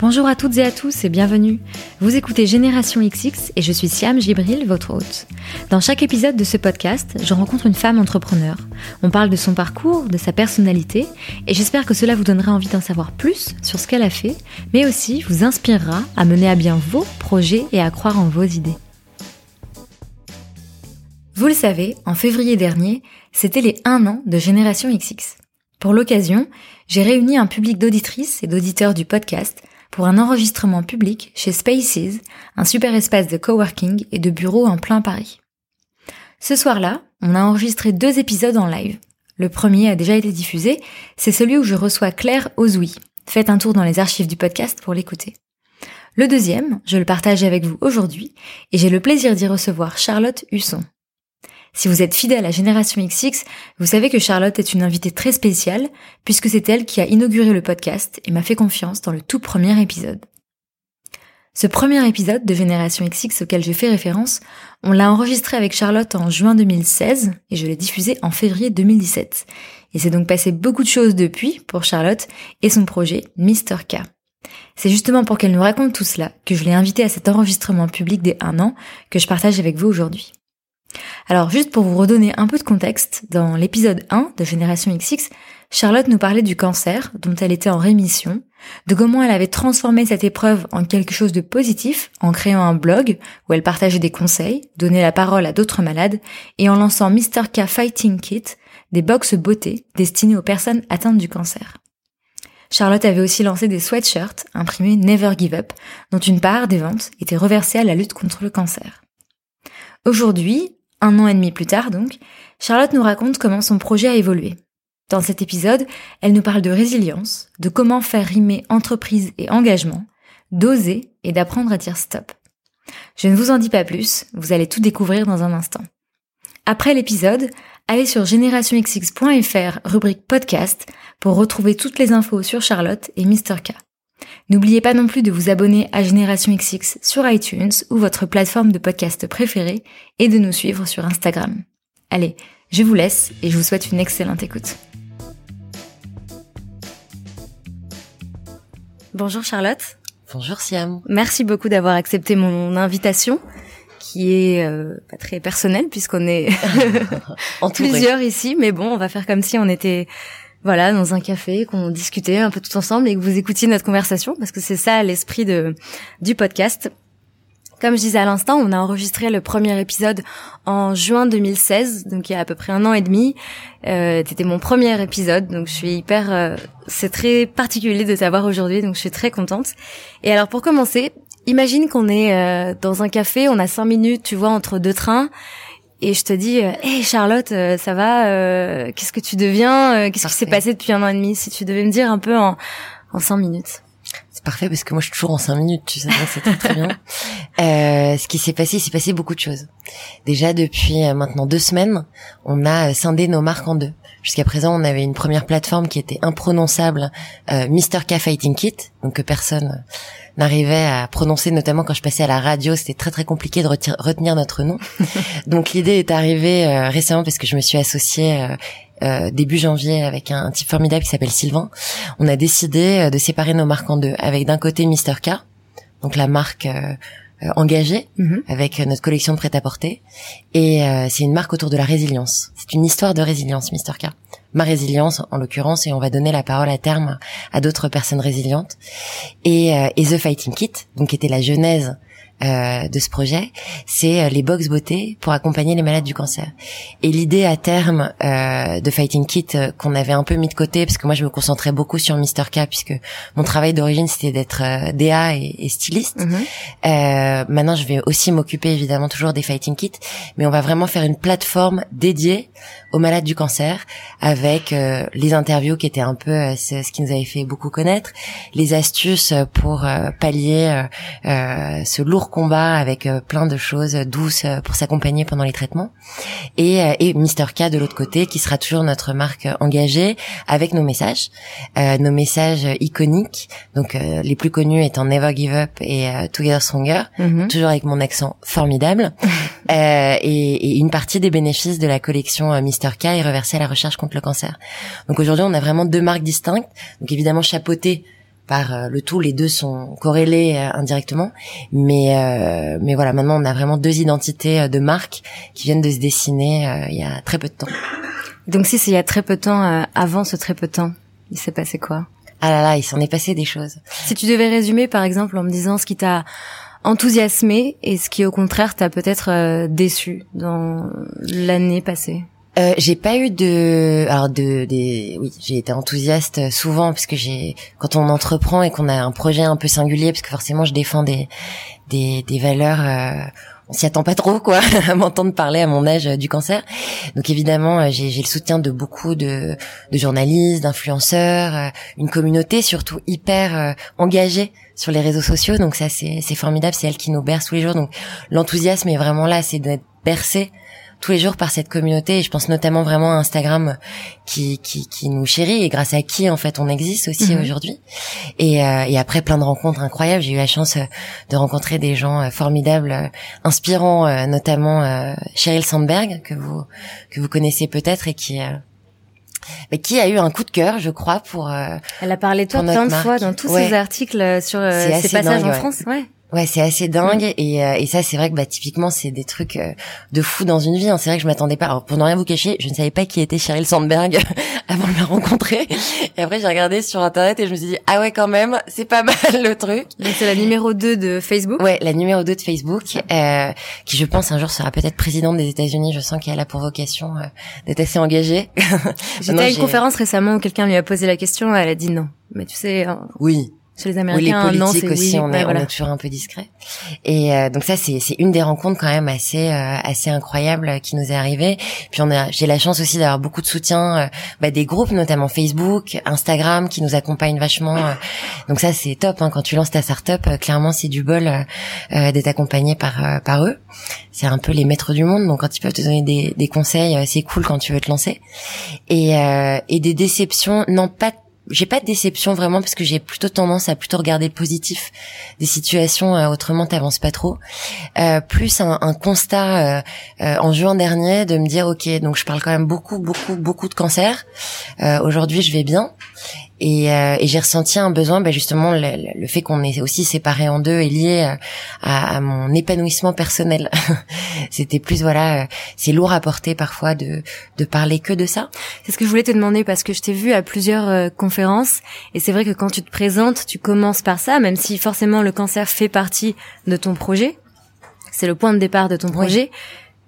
Bonjour à toutes et à tous et bienvenue. Vous écoutez Génération XX et je suis Siam Gibril, votre hôte. Dans chaque épisode de ce podcast, je rencontre une femme entrepreneur. On parle de son parcours, de sa personnalité et j'espère que cela vous donnera envie d'en savoir plus sur ce qu'elle a fait, mais aussi vous inspirera à mener à bien vos projets et à croire en vos idées. Vous le savez, en février dernier, c'était les 1 an de Génération XX. Pour l'occasion, j'ai réuni un public d'auditrices et d'auditeurs du podcast pour un enregistrement public chez Spaces, un super espace de coworking et de bureaux en plein Paris. Ce soir-là, on a enregistré deux épisodes en live. Le premier a déjà été diffusé, c'est celui où je reçois Claire Ozoui. Faites un tour dans les archives du podcast pour l'écouter. Le deuxième, je le partage avec vous aujourd'hui, et j'ai le plaisir d'y recevoir Charlotte Husson. Si vous êtes fidèle à Génération XX, vous savez que Charlotte est une invitée très spéciale, puisque c'est elle qui a inauguré le podcast et m'a fait confiance dans le tout premier épisode. Ce premier épisode de Génération XX auquel je fais référence, on l'a enregistré avec Charlotte en juin 2016 et je l'ai diffusé en février 2017. Et c'est donc passé beaucoup de choses depuis pour Charlotte et son projet Mr. K. C'est justement pour qu'elle nous raconte tout cela que je l'ai invitée à cet enregistrement public des 1 an que je partage avec vous aujourd'hui. Alors juste pour vous redonner un peu de contexte, dans l'épisode 1 de Génération XX, Charlotte nous parlait du cancer dont elle était en rémission, de comment elle avait transformé cette épreuve en quelque chose de positif en créant un blog où elle partageait des conseils, donnait la parole à d'autres malades et en lançant Mr. K Fighting Kit, des box beauté destinées aux personnes atteintes du cancer. Charlotte avait aussi lancé des sweatshirts imprimés Never Give Up, dont une part des ventes était reversée à la lutte contre le cancer. Aujourd'hui, un an et demi plus tard donc, Charlotte nous raconte comment son projet a évolué. Dans cet épisode, elle nous parle de résilience, de comment faire rimer entreprise et engagement, d'oser et d'apprendre à dire stop. Je ne vous en dis pas plus, vous allez tout découvrir dans un instant. Après l'épisode, allez sur générationxx.fr rubrique podcast pour retrouver toutes les infos sur Charlotte et Mr. K. N'oubliez pas non plus de vous abonner à Génération XX sur iTunes ou votre plateforme de podcast préférée et de nous suivre sur Instagram. Allez, je vous laisse et je vous souhaite une excellente écoute. Bonjour Charlotte. Bonjour Siam. Merci beaucoup d'avoir accepté mon invitation qui est euh, pas très personnelle puisqu'on est plusieurs ici, mais bon, on va faire comme si on était voilà, dans un café, qu'on discutait un peu tout ensemble et que vous écoutiez notre conversation, parce que c'est ça l'esprit de du podcast. Comme je disais à l'instant, on a enregistré le premier épisode en juin 2016, donc il y a à peu près un an et demi. Euh, C'était mon premier épisode, donc je suis hyper... Euh, c'est très particulier de t'avoir aujourd'hui, donc je suis très contente. Et alors pour commencer, imagine qu'on est euh, dans un café, on a cinq minutes, tu vois, entre deux trains, et je te dis, hé euh, Charlotte, euh, ça va euh, Qu'est-ce que tu deviens Qu'est-ce qui s'est passé depuis un an et demi? Si tu devais me dire un peu en, en cinq minutes. C'est parfait parce que moi je suis toujours en cinq minutes, tu sais, c'est très très bien. Euh, ce qui s'est passé, il s'est passé beaucoup de choses. Déjà depuis maintenant deux semaines, on a scindé nos marques en deux. Jusqu'à présent, on avait une première plateforme qui était imprononçable, euh, Mr. K Fighting Kit, donc que personne n'arrivait à prononcer, notamment quand je passais à la radio, c'était très très compliqué de retenir notre nom. Donc l'idée est arrivée euh, récemment parce que je me suis associée euh, euh, début janvier avec un, type formidable qui s'appelle Sylvain. On a décidé de séparer nos marques en deux, avec d'un côté Mister K, donc la marque engagée mhm. avec notre collection de prêt-à-porter, et c'est une marque autour de la résilience. C'est une histoire de résilience, Mister K ma résilience en l'occurrence et on va donner la parole à terme à d'autres personnes résilientes et, euh, et The Fighting Kit donc qui était la genèse euh, de ce projet, c'est euh, les box beauté pour accompagner les malades du cancer. Et l'idée à terme euh, de Fighting Kit euh, qu'on avait un peu mis de côté parce que moi je me concentrais beaucoup sur Mister K puisque mon travail d'origine c'était d'être DA et, et styliste. Mhm. maintenant je vais aussi m'occuper évidemment toujours des Fighting Kits, mais on va vraiment faire une plateforme dédiée aux malades du cancer avec les interviews qui étaient un peu ce qui nous avait fait beaucoup connaître, les astuces pour pallier ce lourd combat avec euh, plein de choses douces euh, pour s'accompagner pendant les traitements. Et, euh, et Mister K de l'autre côté, qui sera toujours notre marque engagée avec nos messages, nos messages iconiques. Donc les plus connus étant Never Give Up et Together Stronger, mhm. toujours avec mon accent formidable. et, et, une partie des bénéfices de la collection Mister K est reversée à la recherche contre le cancer. Donc aujourd'hui, on a vraiment deux marques distinctes. Donc évidemment chapeauté par le tout, les deux sont corrélés indirectement. Mais mais voilà, maintenant on a vraiment deux identités de marque qui viennent de se dessiner il y a très peu de temps. Donc si c'est il y a très peu de temps, avant ce très peu de temps, il s'est passé quoi? Ah là là, il s'en est passé des choses. Si tu devais résumer par exemple en me disant ce qui t'a enthousiasmé et ce qui au contraire t'a peut-être euh, déçu dans l'année passée? Euh, j'ai pas eu de alors de des oui j'ai été enthousiaste souvent parce que j'ai quand on entreprend et qu'on a un projet un peu singulier parce que forcément je défends des des, des valeurs euh, on s'y attend pas trop quoi à m'entendre parler à mon âge euh, du cancer. Donc évidemment, euh, j'ai le soutien de beaucoup de, de journalistes, d'influenceurs, euh, une communauté surtout hyper engagée sur les réseaux sociaux. Donc ça c'est formidable, c'est elle qui nous berce tous les jours. Donc l'enthousiasme est vraiment là, c'est d'être bercé tous les jours par cette communauté et je pense notamment vraiment à Instagram qui, qui, qui nous chérit et grâce à qui en fait on existe aussi mhm. aujourd'hui et, euh, et après plein de rencontres incroyables j'ai eu la chance euh, de rencontrer des gens euh, formidables inspirants notamment Sheryl Sandberg que vous que vous connaissez peut-être et qui mais qui a eu un coup de cœur, je crois, pour. Elle a parlé de toi plein de fois dans tous ses articles sur ses passages en France. Ouais. Ouais, c'est assez dingue mm. et, euh, et ça c'est vrai que bah typiquement c'est des trucs euh, de fou dans une vie. Hein. C'est vrai que je m'attendais pas. Alors pour ne rien vous cacher, je ne savais pas qui était Sheryl Sandberg avant de la rencontrer. Et après j'ai regardé sur internet et je me suis dit ah ouais quand même c'est pas mal le truc. C'est la numéro 2 de Facebook. Ouais, la numéro 2 de Facebook euh, qui je pense un jour sera peut-être présidente des États-Unis. Je sens qu'elle a pour vocation euh, d'être assez engagée. J'étais à une conférence récemment où quelqu'un lui a posé la question, elle a dit non. Mais tu sais. Oui les Américains, oui, les politiques aussi, on, est, on, est, toujours un peu discret. Et euh, donc ça, c'est une des rencontres quand même assez euh, assez incroyables qui nous est arrivée. Puis on a, j'ai la chance aussi d'avoir beaucoup de soutien euh, bah, des groupes, notamment Facebook, Instagram, qui nous accompagnent vachement. donc ça, c'est top. Hein, quand tu lances ta startup, clairement, c'est du bol d'être accompagné par par eux. C'est un peu les maîtres du monde. Donc quand ils peuvent te donner des, des conseils, c'est cool quand tu veux te lancer. Et, et des déceptions, non pas j'ai pas de déception vraiment parce que j'ai plutôt tendance à plutôt regarder positif des situations euh, autrement t'avances pas trop. Euh, plus un, un constat euh, euh, en juin dernier de me dire ok donc je parle quand même beaucoup beaucoup beaucoup de cancer. Euh, aujourd'hui je vais bien et, euh, et j'ai ressenti un besoin, bah justement, le, le fait qu'on est aussi séparés en deux est lié euh, à, à mon épanouissement personnel. C'était plus, voilà, euh, c'est lourd à porter parfois de, de parler que de ça. C'est ce que je voulais te demander parce que je t'ai vu à plusieurs conférences et c'est vrai que quand tu te présentes, tu commences par ça, même si forcément le cancer fait partie de ton projet. C'est le point de départ de ton projet.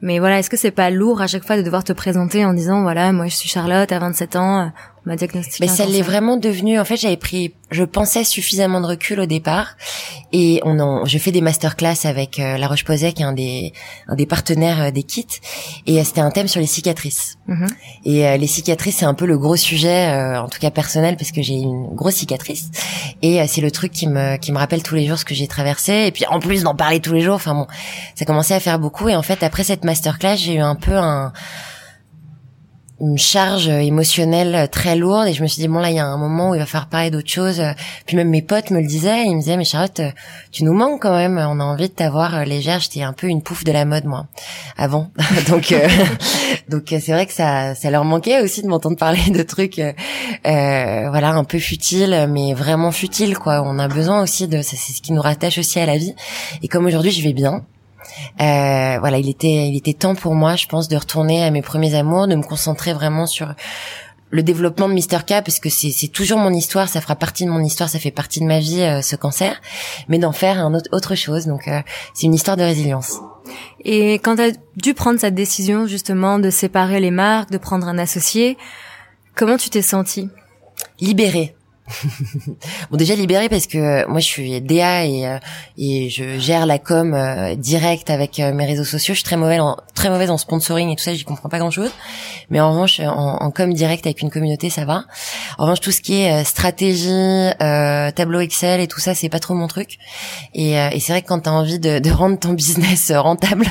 Mais voilà, est-ce que c'est pas lourd à chaque fois de devoir te présenter en disant voilà, moi je suis Charlotte à 27 ans, on m'a diagnostiqué. Mais ça l'est vraiment devenu. En fait, j'avais pris, je pensais suffisamment de recul au départ, et on en, je fais des masterclass avec euh, La Roche-Posay, qui est un des, un des partenaires euh, des kits, et euh, c'était un thème sur les cicatrices. Mm-hmm. Et les cicatrices, c'est un peu le gros sujet, en tout cas personnel, parce que j'ai une grosse cicatrice, et c'est le truc qui me, qui me rappelle tous les jours ce que j'ai traversé, et puis en plus d'en parler tous les jours, enfin bon, ça commençait à faire beaucoup, et en fait après cette masterclass, j'ai eu un peu un une charge émotionnelle très lourde. Et je me suis dit bon là il y a un moment où il va falloir parler d'autre chose. Puis même mes potes me le disaient. Ils me disaient mais Charlotte tu nous manques quand même. On a envie de t'avoir légère. J'étais un peu une pouffe de la mode moi avant. Donc euh, donc c'est vrai que ça ça leur manquait aussi de m'entendre parler de trucs euh, voilà un peu futiles mais vraiment futiles quoi. On a besoin aussi de c'est ce qui nous rattache aussi à la vie. Et comme aujourd'hui je vais bien euh, voilà, il était, il était temps pour moi, je pense, de retourner à mes premiers amours, de me concentrer vraiment sur le développement de Mister K parce que c'est toujours mon histoire, ça fera partie de mon histoire, ça fait partie de ma vie euh, ce cancer, mais d'en faire un autre, autre chose. Donc euh, c'est une histoire de résilience. Et quand tu as dû prendre cette décision justement de séparer les marques, de prendre un associé, comment tu t'es sentie? Libérée. bon déjà libéré parce que euh, moi je suis DA et euh, et je gère la com euh, direct avec mes réseaux sociaux. Je suis très mauvaise en très mauvaise en sponsoring et tout ça, j'y comprends pas grand chose. Mais en revanche en, en, com direct avec une communauté ça va. En revanche tout ce qui est stratégie, tableau Excel et tout ça c'est pas trop mon truc. Et, et c'est vrai que quand t'as envie de, de, rendre ton business rentable,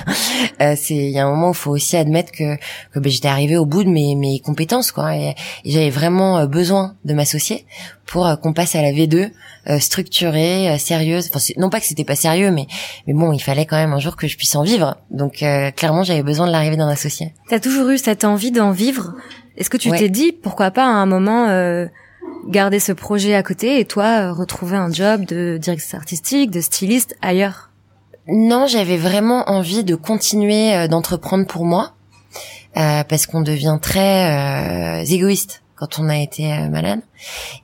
c'est il y a un moment où faut aussi admettre que, que ben, j'étais arrivée au bout de mes, mes compétences quoi et j'avais vraiment besoin de m'associer pour euh, qu'on passe à la V2 euh, structurée, euh, sérieuse. Enfin, non pas que c'était pas sérieux, mais mais bon, il fallait quand même un jour que je puisse en vivre. Donc clairement, j'avais besoin de l'arrivée d'un associé. T'as toujours eu cette envie d'en vivre? Est-ce que tu t'es dit pourquoi pas à un moment garder ce projet à côté et toi retrouver un job de directrice artistique, de styliste ailleurs? Non, j'avais vraiment envie de continuer d'entreprendre pour moi parce qu'on devient très égoïste quand on a été euh, malade.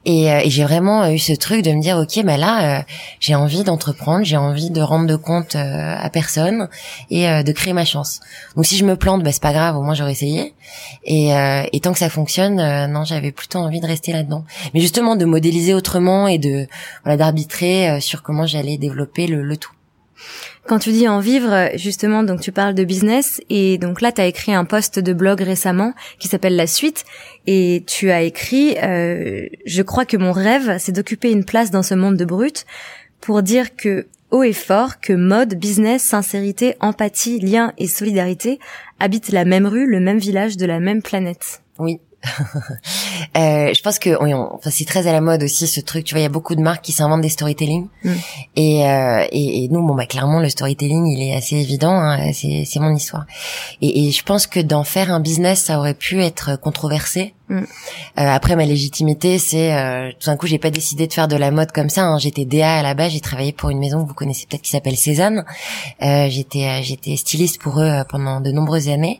Et, euh, et j'ai vraiment euh, eu ce truc de me dire, ok, bah là, j'ai envie d'entreprendre, j'ai envie de rendre de compte à personne et de créer ma chance. Donc si je me plante, bah c'est pas grave, au moins j'aurais essayé. Et, et tant que ça fonctionne, non, j'avais plutôt envie de rester là-dedans. Mais justement de modéliser autrement et de voilà d'arbitrer sur comment j'allais développer le, le tout. Quand tu dis en vivre, justement, donc tu parles de business et donc là tu as écrit un post de blog récemment qui s'appelle La Suite et tu as écrit euh, je crois que mon rêve c'est d'occuper une place dans ce monde de brut pour dire que haut et fort que mode, business, sincérité, empathie, lien et solidarité habitent la même rue, le même village de la même planète. Oui, euh, je pense que enfin, c'est très à la mode aussi ce truc. Tu vois, il y a beaucoup de marques qui s'inventent des storytelling. Mm. Et, euh, et, et, nous, bon bah clairement, le storytelling, il est assez évident. Hein, c'est, c'est mon histoire. Et, et je pense que d'en faire un business, ça aurait pu être controversé. Mm. Euh, après ma légitimité, c'est euh, tout d'un coup j'ai pas décidé de faire de la mode comme ça. Hein. J'étais DA à la base, j'ai travaillé pour une maison que vous connaissez peut-être qui s'appelle Cézanne. Euh, j'étais euh, j'étais styliste pour eux euh, pendant de nombreuses années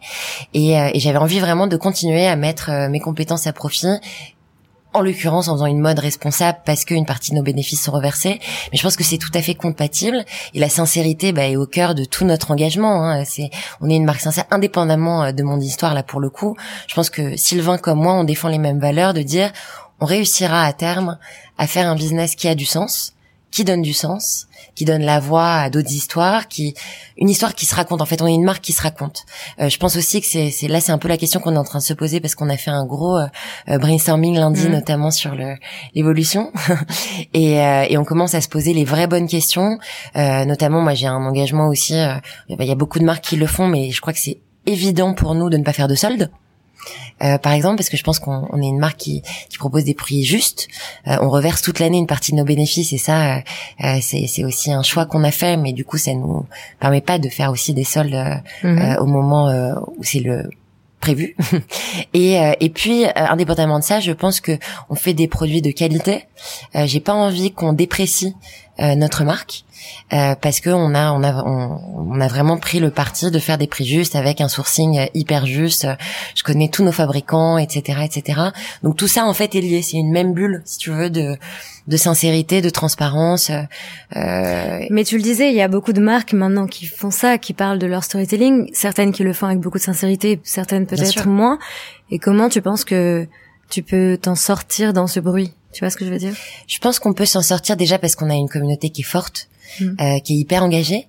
et, et j'avais envie vraiment de continuer à mettre mes compétences à profit en l'occurrence en faisant une mode responsable parce qu'une partie de nos bénéfices sont reversés. Mais je pense que c'est tout à fait compatible et la sincérité bah, est au cœur de tout notre engagement. Hein. C'est, on est une marque sincère, indépendamment euh, de mon histoire là pour le coup. Je pense que Sylvain comme moi, on défend les mêmes valeurs de dire on réussira à terme à faire un business qui a du sens qui donne du sens, qui donne la voix à d'autres histoires, qui une histoire qui se raconte. En fait, on est une marque qui se raconte. Euh, je pense aussi que c'est, là, c'est un peu la question qu'on est en train de se poser parce qu'on a fait un gros euh, euh, brainstorming lundi, mmh. notamment sur l'évolution, et, et on commence à se poser les vraies bonnes questions. notamment, moi, j'ai un engagement aussi. Il y a beaucoup de marques qui le font, mais je crois que c'est évident pour nous de ne pas faire de soldes. Euh, par exemple, parce que je pense qu'on est une marque qui, qui propose des prix justes. Euh, on reverse toute l'année une partie de nos bénéfices et ça, euh, c'est aussi un choix qu'on a fait, mais du coup, ça nous permet pas de faire aussi des soldes mhm. au moment où c'est le prévu. et, et puis, indépendamment de ça, je pense que on fait des produits de qualité. J'ai pas envie qu'on déprécie notre marque. Euh, parce que on a on a on, a vraiment pris le parti de faire des prix justes avec un sourcing hyper juste. Je connais tous nos fabricants, etc., etc. Donc tout ça en fait est lié. C'est une même bulle, si tu veux, de de sincérité, de transparence. Euh... Mais tu le disais, il y a beaucoup de marques maintenant qui font ça, qui parlent de leur storytelling. Certaines qui le font avec beaucoup de sincérité, certaines peut-être moins. Et comment tu penses que tu peux t'en sortir dans ce bruit. Tu vois ce que je veux dire? Je pense qu'on peut s'en sortir déjà parce qu'on a une communauté qui est forte Mm. Euh, qui est hyper engagé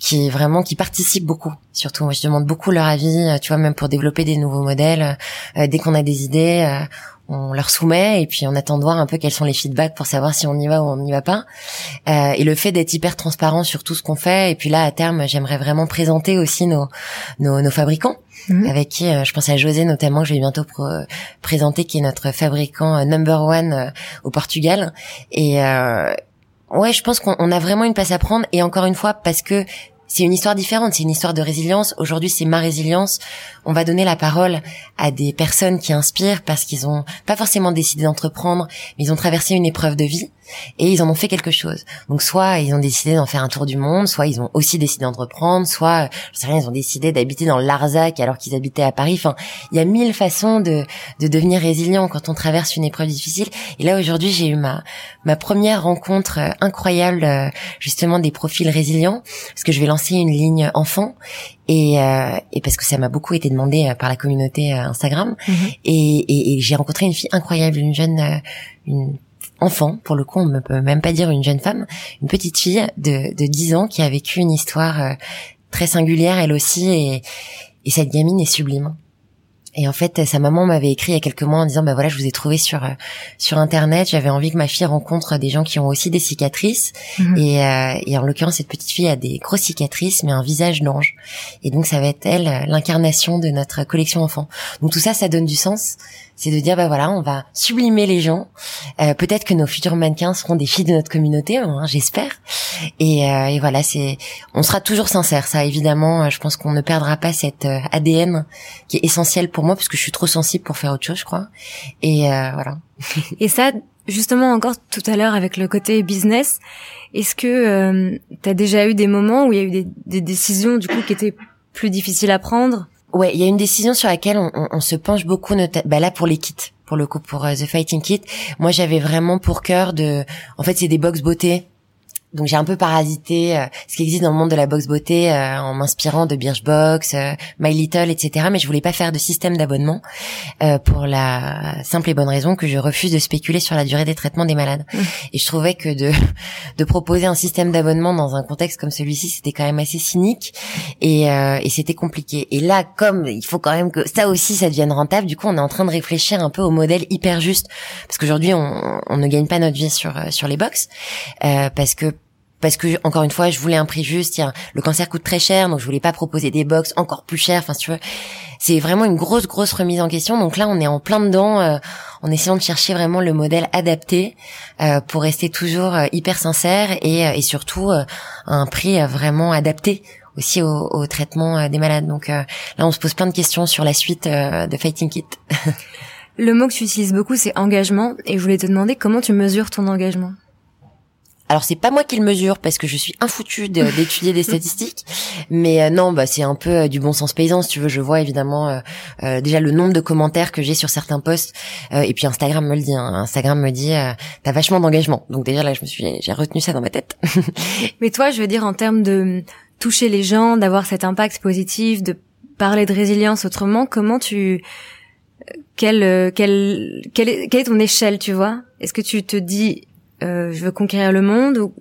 qui est vraiment qui participe beaucoup surtout. Moi je demande beaucoup leur avis euh, tu vois même pour développer des nouveaux modèles euh, dès qu'on a des idées on leur soumet et puis on attend de voir un peu quels sont les feedbacks pour savoir si on y va ou on n'y va pas et le fait d'être hyper transparent sur tout ce qu'on fait et puis là à terme j'aimerais vraiment présenter aussi nos nos, nos fabricants mm. avec qui je pense à José notamment que je vais bientôt présenter qui est notre fabricant number one au Portugal et Ouais, je pense qu'on a vraiment une place à prendre et encore une fois parce que c'est une histoire différente, c'est une histoire de résilience. Aujourd'hui, c'est ma résilience. On va donner la parole à des personnes qui inspirent parce qu'ils ont pas forcément décidé d'entreprendre, mais ils ont traversé une épreuve de vie et ils en ont fait quelque chose. Donc soit ils ont décidé d'en faire un tour du monde, soit ils ont aussi décidé d'entreprendre, soit je sais rien, ils ont décidé d'habiter dans Larzac alors qu'ils habitaient à Paris. Enfin, il y a mille façons de de devenir résilient quand on traverse une épreuve difficile. Et là aujourd'hui, j'ai eu ma ma première rencontre euh, incroyable euh, justement des profils résilients parce que je vais lancer une ligne enfant et, euh, et parce que ça m'a beaucoup été demandé euh, par la communauté euh, Instagram mhm. et, et, j'ai rencontré une fille incroyable, une jeune, une enfant pour le coup on ne peut même pas dire une jeune femme, une petite fille de, de 10 ans qui a vécu une histoire très singulière elle aussi et, et cette gamine est sublime. Et en fait, sa maman m'avait écrit il y a quelques mois en disant, bah voilà, je vous ai trouvé sur euh, sur internet. J'avais envie que ma fille rencontre des gens qui ont aussi des cicatrices. Mhm. Et, euh, et, en l'occurrence, cette petite fille a des grosses cicatrices, mais un visage d'ange. Et donc, ça va être elle l'incarnation de notre collection enfant. Donc tout ça, ça donne du sens c'est de dire bah voilà, on va sublimer les gens. Euh, peut-être que nos futurs mannequins seront des filles de notre communauté, hein, j'espère. Et, euh, et, voilà, c'est, on sera toujours sincère. Ça, évidemment, je pense qu'on ne perdra pas cet ADN qui est essentiel pour moi parce que je suis trop sensible pour faire autre chose, je crois. Et voilà. et ça, justement, encore tout à l'heure avec le côté business, est-ce que tu as déjà eu des moments où il y a eu des, des décisions du coup qui étaient plus difficiles à prendre? Ouais, il y a une décision sur laquelle on, se penche beaucoup, bah là pour les kits, pour le coup pour uh, The Fighting Kit. Moi, j'avais vraiment pour cœur de, en fait, c'est des box beauté donc j'ai un peu parasité euh, ce qui existe dans le monde de la box beauté euh, en m'inspirant de Birchbox, euh, My Little, etc. Mais je voulais pas faire de système d'abonnement pour la simple et bonne raison que je refuse de spéculer sur la durée des traitements des malades. Mmh. Et je trouvais que de de proposer un système d'abonnement dans un contexte comme celui-ci, c'était quand même assez cynique et, et c'était compliqué. Et là, comme il faut quand même que ça aussi ça devienne rentable, du coup on est en train de réfléchir un peu au modèle hyper juste parce qu'aujourd'hui on, on ne gagne pas notre vie sur sur les box parce que parce que encore une fois, je voulais un prix juste. Tiens, le cancer coûte très cher, donc je voulais pas proposer des box encore plus chères. Enfin, tu veux, c'est vraiment une grosse grosse remise en question. Donc là, on est en plein dedans, euh, en essayant de chercher vraiment le modèle adapté euh, pour rester toujours euh, hyper sincère et, et surtout un prix vraiment adapté aussi au, au traitement des malades. Donc là, on se pose plein de questions sur la suite de Fighting Kit. le mot que tu utilises beaucoup, c'est engagement, et je voulais te demander comment tu mesures ton engagement. Alors c'est pas moi qui le mesure parce que je suis infoutu d'étudier des statistiques, mais euh, non, bah c'est un peu euh, du bon sens paysan si tu veux. Je vois évidemment euh, déjà le nombre de commentaires que j'ai sur certains posts, et puis Instagram me le dit. Hein. Instagram me dit t'as vachement d'engagement. Donc déjà là je me suis j'ai retenu ça dans ma tête. mais toi je veux dire en termes de toucher les gens, d'avoir cet impact positif, de parler de résilience autrement, comment tu quelle quelle quelle est, quelle est ton échelle, tu vois? Est-ce que tu te dis euh, je veux conquérir le monde ou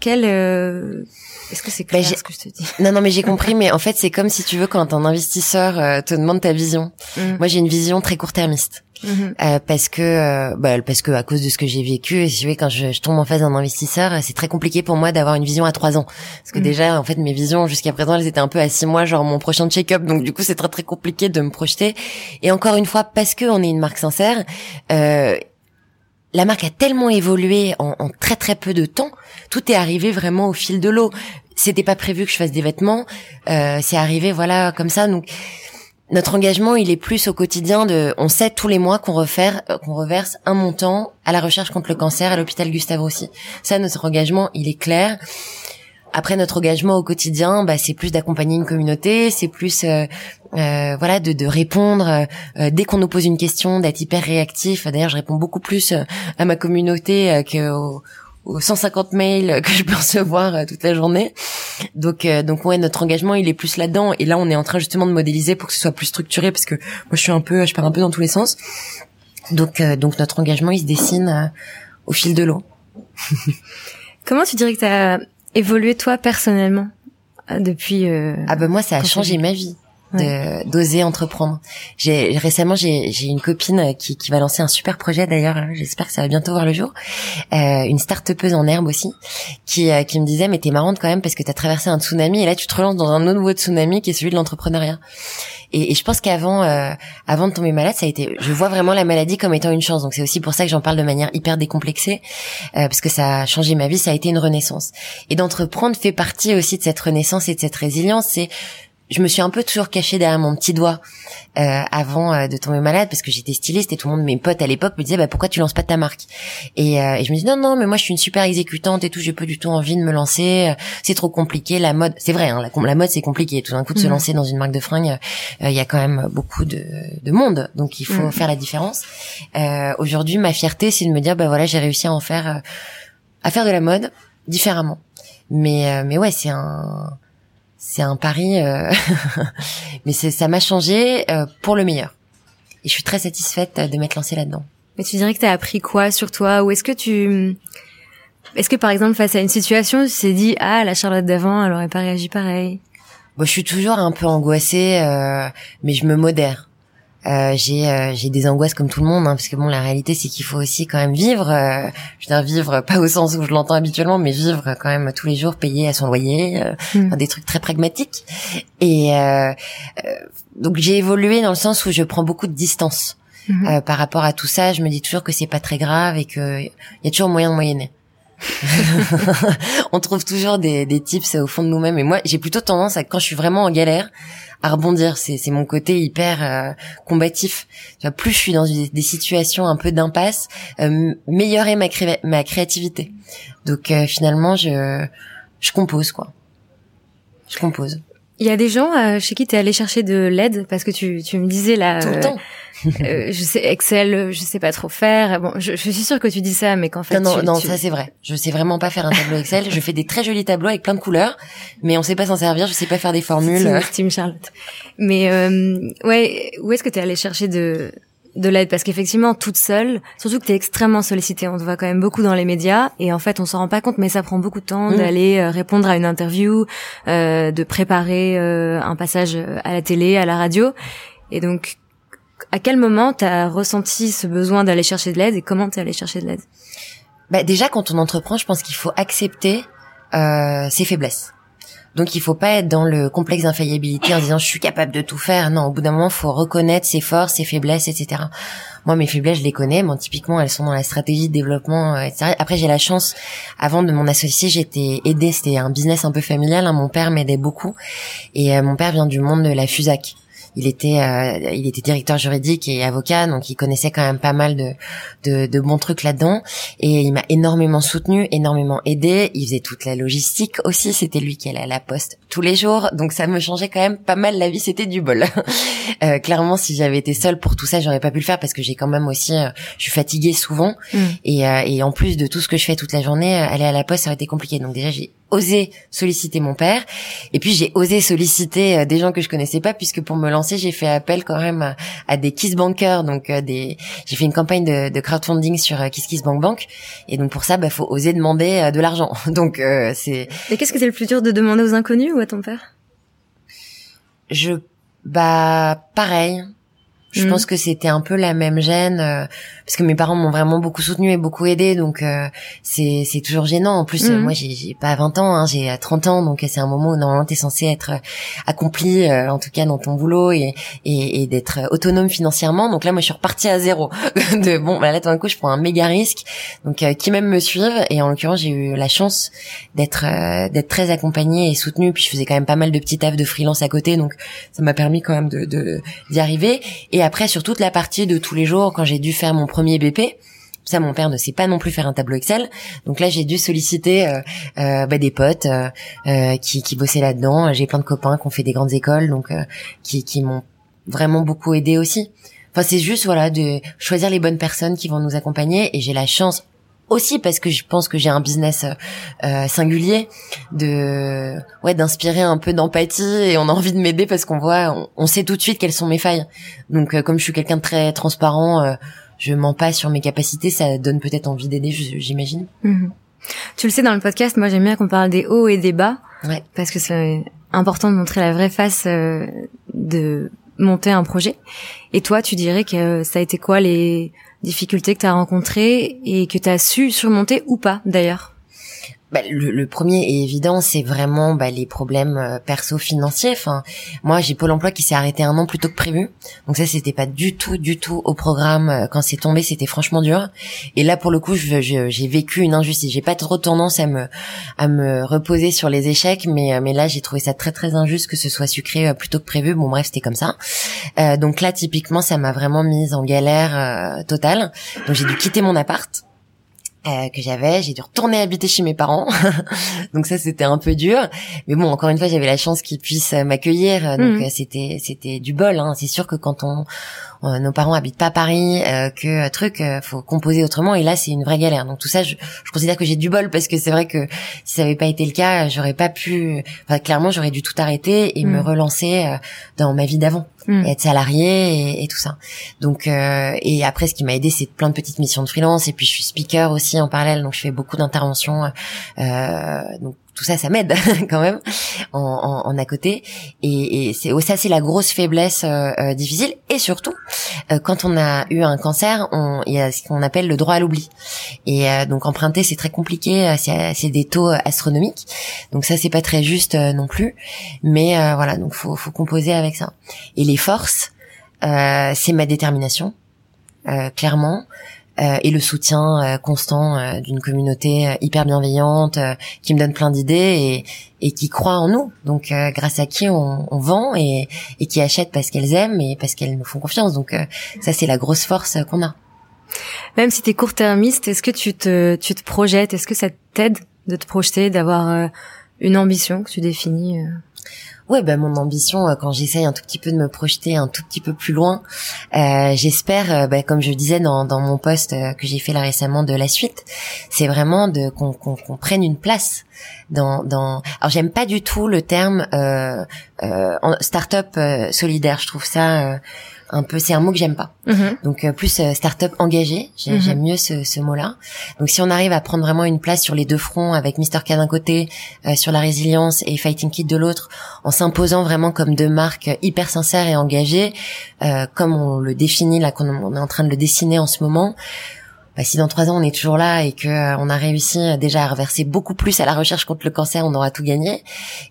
quel euh, est-ce que c'est bah, clair ce que je te dis? Non non mais j'ai compris mais en fait c'est comme si tu veux quand un investisseur euh, te demande ta vision. Mm. Moi j'ai une vision très court-termiste. Mm-hmm. parce que bah, parce que à cause de ce que j'ai vécu et si tu veux quand je, je tombe en face d'un investisseur c'est très compliqué pour moi d'avoir une vision à trois ans parce que mm. déjà en fait mes visions jusqu'à présent elles étaient un peu à six mois genre mon prochain check-up donc du coup c'est très très compliqué de me projeter et encore une fois parce que on est une marque sincère euh, la marque a tellement évolué en, très très peu de temps. Tout est arrivé vraiment au fil de l'eau. C'était pas prévu que je fasse des vêtements. Euh, c'est arrivé voilà comme ça. Donc notre engagement, il est plus au quotidien de. On sait tous les mois qu'on refaire, euh, qu'on reverse un montant à la recherche contre le cancer à l'hôpital Gustave Roussy. Ça, notre engagement, il est clair. Après notre engagement au quotidien, bah, c'est plus d'accompagner une communauté, c'est plus euh, euh, voilà de, de répondre euh, dès qu'on nous pose une question, d'être hyper réactif. D'ailleurs, je réponds beaucoup plus à ma communauté que aux 150 mails que je peux recevoir toute la journée. Donc donc ouais, notre engagement, il est plus là-dedans et là on est en train justement de modéliser pour que ce soit plus structuré parce que moi je suis un peu je pars un peu dans tous les sens. Donc donc notre engagement, il se dessine au fil de l'eau. Comment tu dirais que tu évolué toi personnellement euh, depuis euh, Ah ben moi ça a changé ma vie de d'oser entreprendre. J'ai récemment j'ai j'ai une copine qui qui va lancer un super projet d'ailleurs, hein, j'espère que ça va bientôt voir le jour. Euh, une start-upeuse en herbe aussi qui euh, qui me disait mais t'es marrante quand même parce que t'as traversé un tsunami et là tu te relances dans un autre nouveau tsunami qui est celui de l'entrepreneuriat. Et, et, je pense qu'avant euh, avant de tomber malade, ça a été je vois vraiment la maladie comme étant une chance. Donc c'est aussi pour ça que j'en parle de manière hyper décomplexée euh, parce que ça a changé ma vie, ça a été une renaissance. Et d'entreprendre fait partie aussi de cette renaissance et de cette résilience, c'est je me suis un peu toujours cachée derrière mon petit doigt euh, avant euh, de tomber malade parce que j'étais styliste et tout le monde mes potes à l'époque me disaient bah pourquoi tu lances pas ta marque? Et, euh, et, je me dis non non mais moi je suis une super exécutante et tout j'ai pas du tout envie de me lancer euh, c'est trop compliqué la mode c'est vrai hein, la, la, mode c'est compliqué tout d'un coup de se mhm. lancer dans une marque de fringues il y a quand même beaucoup de, de monde donc il faut mhm. faire la différence aujourd'hui ma fierté c'est de me dire bah voilà j'ai réussi à en faire à faire de la mode différemment mais mais ouais c'est un c'est un pari, euh, mais ça m'a changé euh, pour le meilleur. Et je suis très satisfaite de m'être lancée là-dedans. Mais tu dirais que tu as appris quoi sur toi Ou est-ce que tu... Est-ce que par exemple face à une situation, tu t'es dit ah la Charlotte d'avant, elle aurait pas réagi pareil? Bon, je suis toujours un peu angoissée, euh, mais je me modère. Euh, j'ai euh, j'ai des angoisses comme tout le monde hein, parce que bon la réalité c'est qu'il faut aussi quand même vivre euh, je veux dire vivre pas au sens où je l'entends habituellement mais vivre quand même tous les jours payer à son loyer mm. des trucs très pragmatiques et donc j'ai évolué dans le sens où je prends beaucoup de distance Mhm. par rapport à tout ça, je me dis toujours que c'est pas très grave et que il y a toujours moyen de moyenner. on trouve toujours des, des tips au fond de nous-mêmes. Et moi, j'ai plutôt tendance à, quand je suis vraiment en galère, à rebondir. C'est, mon côté hyper euh, combatif. Tu vois, plus je suis dans des, situations un peu d'impasse, euh, meilleure est ma, ma créativité. Donc euh, finalement, je, je compose quoi. Je compose. Il y a des gens euh, chez qui tu es allé chercher de l'aide parce que tu, tu me disais là tout le temps euh, je sais Excel, je sais pas trop faire. Bon, je, je, suis sûre que tu dis ça, mais qu'en fait non, non, non ça c'est vrai. Je sais vraiment pas faire un tableau Excel. je fais des très jolis tableaux avec plein de couleurs, mais on sait pas s'en servir. Je sais pas faire des formules. Team Charlotte. Mais euh, ouais, où est-ce que tu es allé chercher de de l'aide parce qu'effectivement toute seule surtout que tu es extrêmement sollicité on te voit quand même beaucoup dans les médias et en fait on s'en rend pas compte mais ça prend beaucoup de temps mm. d'aller euh, répondre à une interview euh, de préparer euh, un passage à la télé à la radio et donc à quel moment tu as ressenti ce besoin d'aller chercher de l'aide et comment tu es allé chercher de l'aide? Bah, Déjà, quand on entreprend, je pense qu'il faut accepter euh, ses faiblesses. Donc il faut pas être dans le complexe d'infaillibilité en disant je suis capable de tout faire. Non, au bout d'un moment, faut reconnaître ses forces, ses faiblesses, etc. Moi, mes faiblesses, je les connais. Bon, typiquement, elles sont dans la stratégie de développement, euh, etc. Après, j'ai la chance. Avant de mon associé, j'étais aidée. C'était un business un peu familial. Hein. Mon père m'aidait beaucoup, et euh, mon père vient du monde de la Fusac il était euh, il était directeur juridique et avocat donc il connaissait quand même pas mal de de, de bons trucs là-dedans. Et il m'a énormément soutenu énormément aidé. Il faisait toute la logistique aussi. C'était lui qui allait à la poste tous les jours. Donc ça me changeait quand même pas mal la vie. C'était du bol. Euh, clairement si j'avais été seule pour tout ça j'aurais pas pu le faire parce que j'ai quand même aussi euh, je suis fatiguée souvent. Mm. et, et en plus de tout ce que je fais toute la journée aller à la poste ça aurait été compliqué. Donc déjà j'ai osé solliciter mon père. Et puis j'ai osé solliciter euh, des gens que je connaissais pas puisque pour me lancer j'ai fait appel quand même à, des kiss bankers donc euh, des j'ai fait une campagne de, de crowdfunding sur euh, Kiss Kiss Bank. Bank et donc pour ça bah faut oser demander de l'argent. Donc c'est et qu'est-ce que c'est le plus dur de demander aux inconnus ou à ton père? Je bah pareil je mm. pense que c'était un peu la même gêne euh, parce que mes parents m'ont vraiment beaucoup soutenu et beaucoup aidé donc euh, c'est c'est toujours gênant. En plus mm. moi j'ai j'ai pas 20 ans, hein, j'ai 30 ans donc c'est un moment où normalement t'es censé être euh, accompli en tout cas dans ton boulot et et, et d'être autonome financièrement. Donc là moi je suis repartie à zéro. de bon bah là tout d'un coup je prends un méga risque donc qui même me suivent et en l'occurrence j'ai eu la chance d'être d'être très accompagnée et soutenue puis je faisais quand même pas mal de petits tafs de freelance à côté donc ça m'a permis quand même de d'y arriver et après, sur toute la partie de tous les jours, quand j'ai dû faire mon premier BP, ça mon père ne sait pas non plus faire un tableau Excel. Donc là j'ai dû solliciter euh, euh, bah, des potes euh, qui, qui bossaient là-dedans. J'ai plein de copains qui ont fait des grandes écoles donc qui, qui m'ont vraiment beaucoup aidé aussi. Enfin c'est juste voilà de choisir les bonnes personnes qui vont nous accompagner et j'ai la chance aussi parce que je pense que j'ai un business euh, singulier de ouais d'inspirer un peu d'empathie et on a envie de m'aider parce qu'on voit on, sait tout de suite quelles sont mes failles donc euh, comme je suis quelqu'un de très transparent euh, je mens pas sur mes capacités ça donne peut-être envie d'aider j'imagine mhm. tu le sais dans le podcast moi j'aime bien qu'on parle des hauts et des bas ouais. parce que c'est important de montrer la vraie face de monter un projet et toi tu dirais que ça a été quoi les difficultés que tu as rencontrées et que tu as su surmonter ou pas d'ailleurs bah, le, le, premier est évident, c'est vraiment bah, les problèmes euh, perso-financiers. Enfin, moi, j'ai Pôle Emploi qui s'est arrêté un an plus tôt que prévu, donc ça, c'était pas du tout, du tout au programme. Euh, quand c'est tombé, c'était franchement dur. Et là, pour le coup, j'ai vécu une injustice. J'ai pas trop tendance à me à me reposer sur les échecs, mais euh, mais là, j'ai trouvé ça très très injuste que ce soit sucré plus tôt que prévu. Bon, bref, c'était comme ça. Euh, donc là, typiquement, ça m'a vraiment mise en galère totale. Donc j'ai dû quitter mon appart. Euh, que j'avais, j'ai dû retourner habiter chez mes parents, donc ça c'était un peu dur, mais bon encore une fois j'avais la chance qu'ils puissent m'accueillir, donc mmh. c'était c'était du bol. Hein. C'est sûr que quand on euh, nos parents habitent pas Paris, euh, que truc, faut composer autrement, et là c'est une vraie galère. Donc tout ça, je, je considère que j'ai du bol parce que c'est vrai que si ça avait pas été le cas, j'aurais pas pu, enfin, clairement j'aurais dû tout arrêter et me mmh. relancer dans ma vie d'avant. Mm. être salarié et, tout ça. Donc euh, et après ce qui m'a aidé c'est plein de petites missions de freelance et puis je suis speaker aussi en parallèle donc je fais beaucoup d'interventions euh, donc tout ça, ça m'aide quand même en, en, à côté. Et, et c'est ça, c'est la grosse faiblesse euh, euh difficile. Et surtout, euh, quand on a eu un cancer, on, il y a ce qu'on appelle le droit à l'oubli. Et euh, donc emprunter, c'est très compliqué. C'est des taux astronomiques. Donc ça, c'est pas très juste non plus. Mais voilà, donc faut, faut composer avec ça. Et les forces, c'est ma détermination clairement. Et le soutien constant d'une communauté hyper bienveillante qui me donne plein d'idées et, qui croit en nous. Donc grâce à qui on, vend et, qui achète parce qu'elles aiment et parce qu'elles nous font confiance. Donc ça c'est la grosse force qu'on a. Même si tu es court-termiste, est-ce que tu te, tu te projettes? Est-ce que ça t'aide de te projeter, d'avoir euh, une ambition que tu définis euh? Ouais, ben mon ambition euh, quand j'essaye un tout petit peu de me projeter un tout petit peu plus loin, euh, j'espère, ben, comme je disais dans, dans mon post que j'ai fait là récemment de la suite, c'est vraiment de qu'on qu'on prenne une place dans dans. Alors j'aime pas du tout le terme euh, euh, start-up solidaire. Je trouve ça un peu c'est un mot que j'aime pas mhm. donc euh, plus euh, start-up engagé mhm. j'aime mieux ce, ce mot-là donc si on arrive à prendre vraiment une place sur les deux fronts avec Mister K d'un côté euh, sur la résilience et Fighting Kid de l'autre en s'imposant vraiment comme deux marques hyper sincères et engagées comme on le définit là qu'on est en train de le dessiner en ce moment bah, si dans trois ans on est toujours là et que euh, on a réussi euh, déjà à reverser beaucoup plus à la recherche contre le cancer, on aura tout gagné.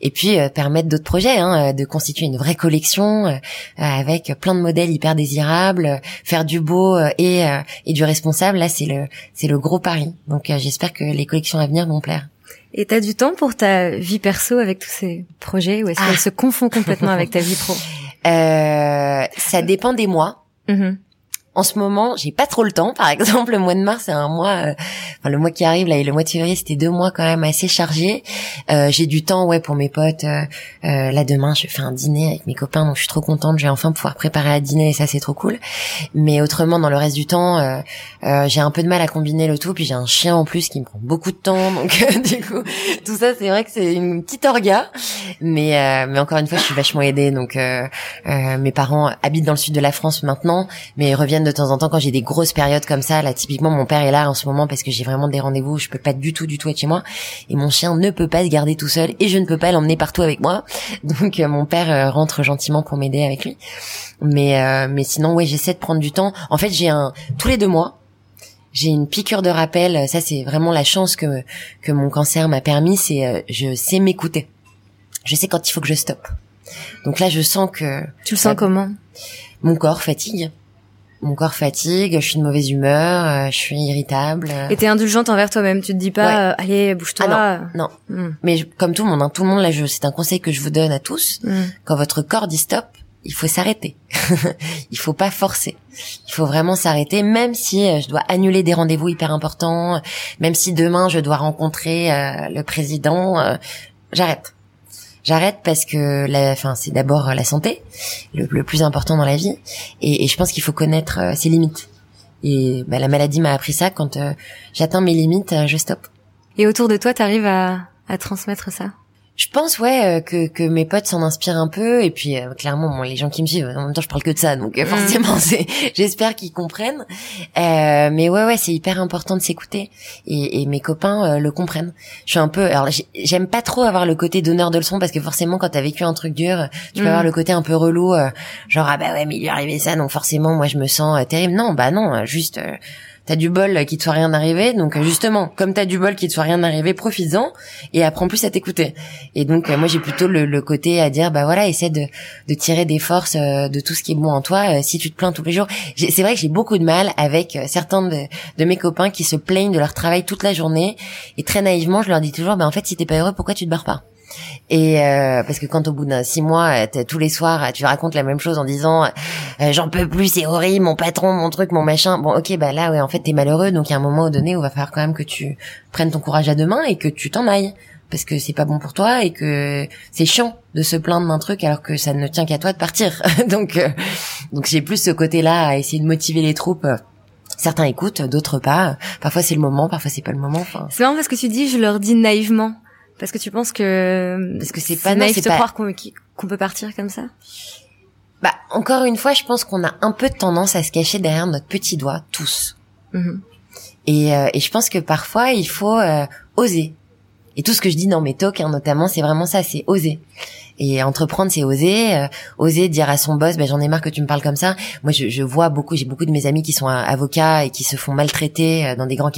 Et puis euh, permettre d'autres projets, hein, de constituer une vraie collection avec plein de modèles hyper désirables, faire du beau et, et du responsable. Là, c'est le c'est le gros pari. Donc j'espère que les collections à venir vont plaire. Et t'as du temps pour ta vie perso avec tous ces projets ou est-ce qu'elle ah. se confond complètement avec ta vie pro? Euh, Ça dépend des mois. Mm-hmm en ce moment, j'ai pas trop le temps. Par exemple, le mois de mars, c'est un mois, euh, enfin le mois qui arrive là, et le mois de février, c'était deux mois quand même assez chargés. Euh, j'ai du temps, ouais, pour mes potes. Euh, euh, là demain, je fais un dîner avec mes copains, donc je suis trop contente. Je vais enfin pouvoir préparer à dîner, et ça c'est trop cool. Mais autrement, dans le reste du temps, euh, j'ai un peu de mal à combiner le tout. Puis j'ai un chien en plus qui me prend beaucoup de temps, donc du coup, tout ça, c'est vrai que c'est une petite orga. Mais mais encore une fois, je suis vachement aidée. Donc mes parents habitent dans le sud de la France maintenant, mais ils reviennent de temps en temps quand j'ai des grosses périodes comme ça. Là, typiquement, mon père est là en ce moment parce que j'ai vraiment des rendez-vous. Je peux pas du tout, du tout être chez moi. Et mon chien ne peut pas se garder tout seul et je ne peux pas l'emmener partout avec moi. Donc, euh, mon père euh, rentre gentiment pour m'aider avec lui. Mais, euh, mais sinon, ouais, j'essaie de prendre du temps. En fait, j'ai un tous les deux mois. J'ai une piqûre de rappel. Ça, c'est vraiment la chance que que mon cancer m'a permis. C'est je sais m'écouter. Je sais quand il faut que je stoppe. Donc là, je sens que. Tu le sens comment? Mon corps fatigue mon corps fatigue, je suis de mauvaise humeur, euh, je suis irritable. Et t'es indulgente envers toi-même, tu te dis pas, euh, allez, bouge-toi. Ah non, non. Hmm. Mais comme tout le monde, hein, tout le monde là, c'est un conseil que je vous donne à tous. Hmm. Quand votre corps dit stop, il faut s'arrêter. il faut pas forcer. Il faut vraiment s'arrêter, même si euh, je dois annuler des rendez-vous hyper importants, même si demain je dois rencontrer le président, j'arrête j'arrête parce que la, enfin c'est d'abord la santé, le, plus important dans la vie, et, je pense qu'il faut connaître euh, ses limites. Et bah, la maladie m'a appris ça. Quand euh, j'atteins mes limites, euh, je stoppe. Et autour de toi, t'arrives à, à transmettre ça? Je pense ouais euh, que, que mes potes s'en inspirent un peu et puis euh, clairement bon, les gens qui me suivent en même temps je parle que de ça donc euh, mm. forcément c'est j'espère qu'ils comprennent mais ouais ouais c'est hyper important de s'écouter et, et, mes copains le comprennent je suis un peu alors j'aime pas trop avoir le côté donneur de leçons parce que forcément quand t'as vécu un truc dur tu peux mm. avoir le côté un peu relou genre ah bah ouais mais il lui est arrivé ça donc forcément moi je me sens terrible non bah non juste t'as du bol qui te soit rien arrivé, donc euh, justement, comme t'as du bol qui te soit rien arrivé, profites-en et apprends plus à t'écouter. Et donc euh, moi j'ai plutôt le, côté à dire bah voilà, essaie de, tirer des forces euh, de tout ce qui est bon en toi. si tu te plains tous les jours, c'est vrai que j'ai beaucoup de mal avec certains de, de, mes copains qui se plaignent de leur travail toute la journée et très naïvement je leur dis toujours bah en fait si t'es pas heureux pourquoi tu te barres pas? Et euh, parce que quand au bout d'un six mois, tous les soirs, tu racontes la même chose en disant euh, j'en peux plus, c'est horrible, mon patron, mon truc, mon machin. Bon, ok, bah là, ouais, en fait, t'es malheureux, donc il y a un moment donné où va falloir quand même que tu prennes ton courage à deux mains et que tu t'en ailles parce que c'est pas bon pour toi et que c'est chiant de se plaindre d'un truc alors que ça ne tient qu'à toi de partir. donc, euh, donc j'ai plus ce côté-là à essayer de motiver les troupes. Certains écoutent, d'autres pas. Parfois c'est le moment, parfois c'est pas le moment. C'est marrant parce que tu dis, je leur dis naïvement. Parce que tu penses que parce que c'est pas naïf de croire qu'on peut partir comme ça? Bah encore une fois, je pense qu'on a un peu de tendance à se cacher derrière notre petit doigt tous. Mhm. Et, euh, et je pense que parfois il faut euh, oser. Et tout ce que je dis dans mes talks, hein, notamment, c'est vraiment ça, c'est oser. Et entreprendre, c'est oser. Euh, oser dire à son boss, ben j'en ai marre que tu me parles comme ça. Moi, je, je vois beaucoup, j'ai beaucoup de mes amis qui sont avocats et qui se font maltraiter dans des grands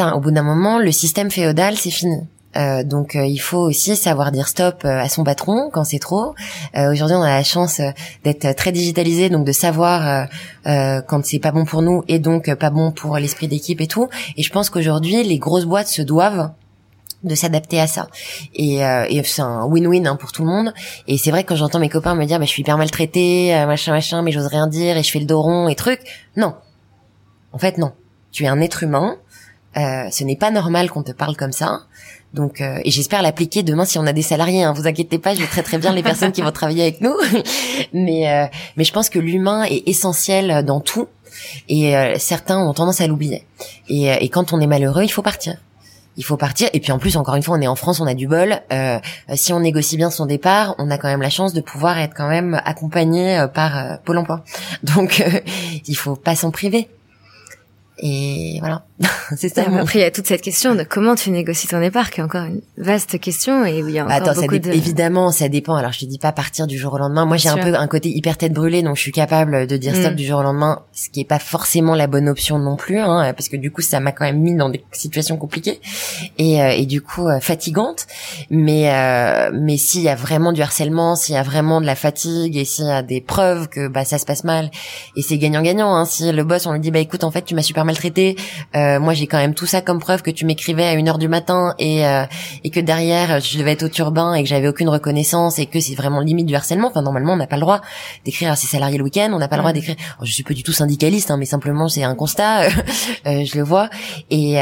au bout d'un moment, le système féodal, c'est fini. Euh, donc il faut aussi savoir dire stop à son patron quand c'est trop. Aujourd'hui, on a la chance d'être très digitalisé, donc de savoir quand c'est pas bon pour nous et donc pas bon pour l'esprit d'équipe et tout. Et je pense qu'aujourd'hui, les grosses boîtes se doivent de s'adapter à ça et, euh, et c'est un win-win hein, pour tout le monde et c'est vrai que quand j'entends mes copains me dire bah, je suis hyper maltraité euh, machin machin mais j'ose rien dire et je fais le dos rond et truc non en fait non tu es un être humain euh, ce n'est pas normal qu'on te parle comme ça donc euh, et j'espère l'appliquer demain si on a des salariés hein, vous inquiétez pas je très très bien les personnes qui vont travailler avec nous mais euh, mais je pense que l'humain est essentiel dans tout et certains ont tendance à l'oublier et, et quand on est malheureux il faut partir il faut partir. Et puis en plus, encore une fois, on est en France, on a du bol. Euh, si on négocie bien son départ, on a quand même la chance de pouvoir être quand même accompagné euh, par euh, Pôle Emploi. Donc, il faut pas s'en priver. Et voilà, c'est ça. Après, il y a toute cette question de comment tu négocies ton départ, qui est encore une vaste question et il y a encore Attends, beaucoup ça évidemment, ça dépend. Alors, je te dis pas partir du jour au lendemain. Moi, j'ai un peu un côté hyper tête brûlée, donc je suis capable de dire stop mm. du jour au lendemain, ce qui est pas forcément la bonne option non plus, hein, parce que du coup, ça m'a quand même mis dans des situations compliquées et, euh, et du coup euh, fatigantes. Mais euh, mais s'il y a vraiment du harcèlement, s'il y a vraiment de la fatigue et s'il y a des preuves que bah ça se passe mal et c'est gagnant-gagnant. Hein, si le boss on lui dit bah écoute en fait tu m'as super maltraité. Euh, moi, j'ai quand même tout ça comme preuve que tu m'écrivais à une heure du matin et euh, et que derrière je devais être au turbin et que j'avais aucune reconnaissance et que c'est vraiment limite du harcèlement. Enfin, normalement, on n'a pas le droit d'écrire à ses salariés le week-end. On n'a pas le droit d'écrire. je suis pas du tout syndicaliste, hein, mais simplement c'est un constat. Euh, je le vois. Et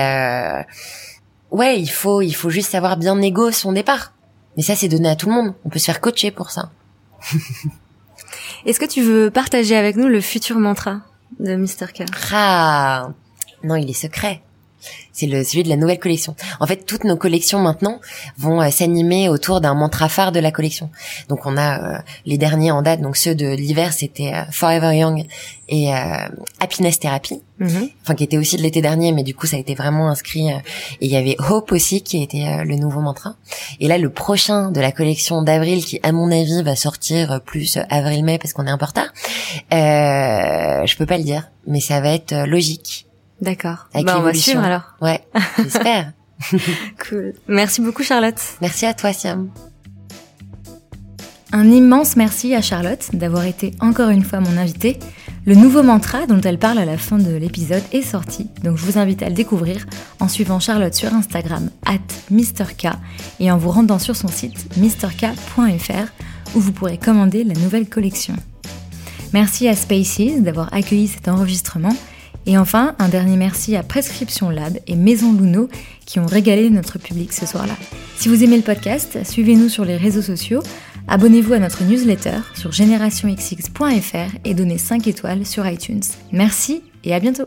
ouais, il faut il faut juste savoir bien négocier son départ. Mais ça, c'est donné à tout le monde. On peut se faire coacher pour ça. Est-ce que tu veux partager avec nous le futur mantra de Mr. K Ah non, il est secret. C'est le celui de la nouvelle collection. En fait, toutes nos collections maintenant vont euh, s'animer autour d'un mantra phare de la collection. Donc on a euh, les derniers en date, donc ceux de l'hiver, c'était euh, Forever Young et Happiness Therapy, mm-hmm. enfin qui était aussi de l'été dernier, mais du coup ça a été vraiment inscrit. et il y avait Hope aussi qui était le nouveau mantra. Et là, le prochain de la collection d'avril, qui à mon avis va sortir plus avril-mai parce qu'on est un peu en retard. je peux pas le dire, mais ça va être logique. D'accord. Bah, on va suivre alors. Ouais, j'espère. cool. Merci beaucoup Charlotte. Merci à toi Siam. Un immense merci à Charlotte d'avoir été encore une fois mon invitée. Le nouveau mantra dont elle parle à la fin de l'épisode est sorti, donc je vous invite à le découvrir en suivant Charlotte sur Instagram at MrK et en vous rendant sur son site mrk.fr où vous pourrez commander la nouvelle collection. Merci à Spaces d'avoir accueilli cet enregistrement et enfin, un dernier merci à Prescription Lab et Maison Luno qui ont régalé notre public ce soir-là. Si vous aimez le podcast, suivez-nous sur les réseaux sociaux, abonnez-vous à notre newsletter sur générationxx.fr et donnez 5 étoiles sur iTunes. Merci et à bientôt